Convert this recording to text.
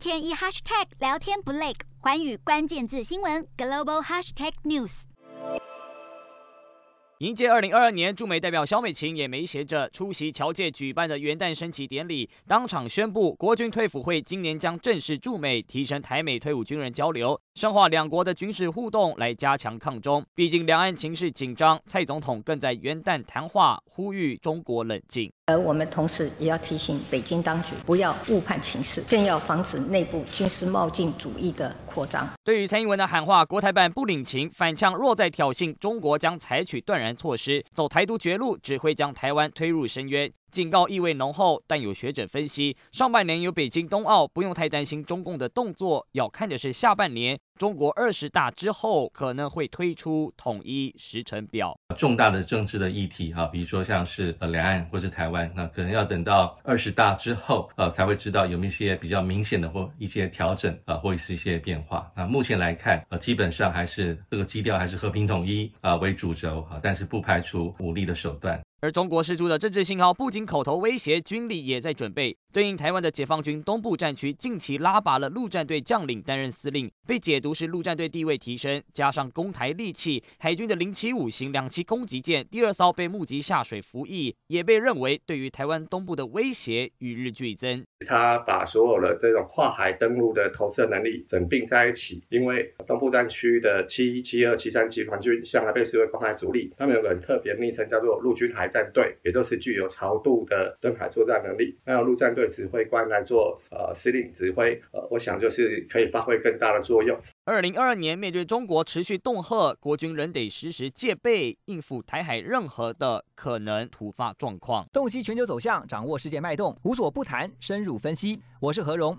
天一 hashtag 聊天不累，环宇关键字新闻 global hashtag news。迎接二零二二年，驻美代表萧美琴也没闲着，出席侨界举办的元旦升旗典礼，当场宣布国军退辅会今年将正式驻美，提升台美退伍军人交流，深化两国的军事互动，来加强抗中。毕竟两岸情势紧张，蔡总统更在元旦谈话呼吁中国冷静。而我们同时也要提醒北京当局，不要误判情势，更要防止内部军事冒进主义的扩张。对于蔡英文的喊话，国台办不领情，反呛若再挑衅，中国将采取断然措施，走台独绝路，只会将台湾推入深渊。警告意味浓厚，但有学者分析，上半年有北京冬奥，不用太担心中共的动作，要看的是下半年中国二十大之后可能会推出统一时程表。重大的政治的议题哈，比如说像是呃两岸或是台湾，那可能要等到二十大之后呃才会知道有没有一些比较明显的或一些调整啊，或者是一些变化。那目前来看呃基本上还是这个基调还是和平统一啊为主轴啊，但是不排除武力的手段。而中国释出的政治信号不仅口头威胁，军力也在准备。对应台湾的解放军东部战区近期拉拔了陆战队将领担任司令，被解读是陆战队地位提升，加上攻台利器，海军的零七五型两栖攻击舰第二艘被募集下水服役，也被认为对于台湾东部的威胁与日俱增。他把所有的这种跨海登陆的投射能力整并在一起，因为东部战区的七一、七二、七三集团军向来被视为公海主力，他们有个很特别的昵称叫做陆军海战队，也都是具有朝度的登海作战能力。那陆战队。对指挥官来做呃司令指挥，呃，我想就是可以发挥更大的作用。二零二二年面对中国持续恫吓，国军仍得时时戒备，应付台海任何的可能突发状况。洞悉全球走向，掌握世界脉动，无所不谈，深入分析。我是何荣。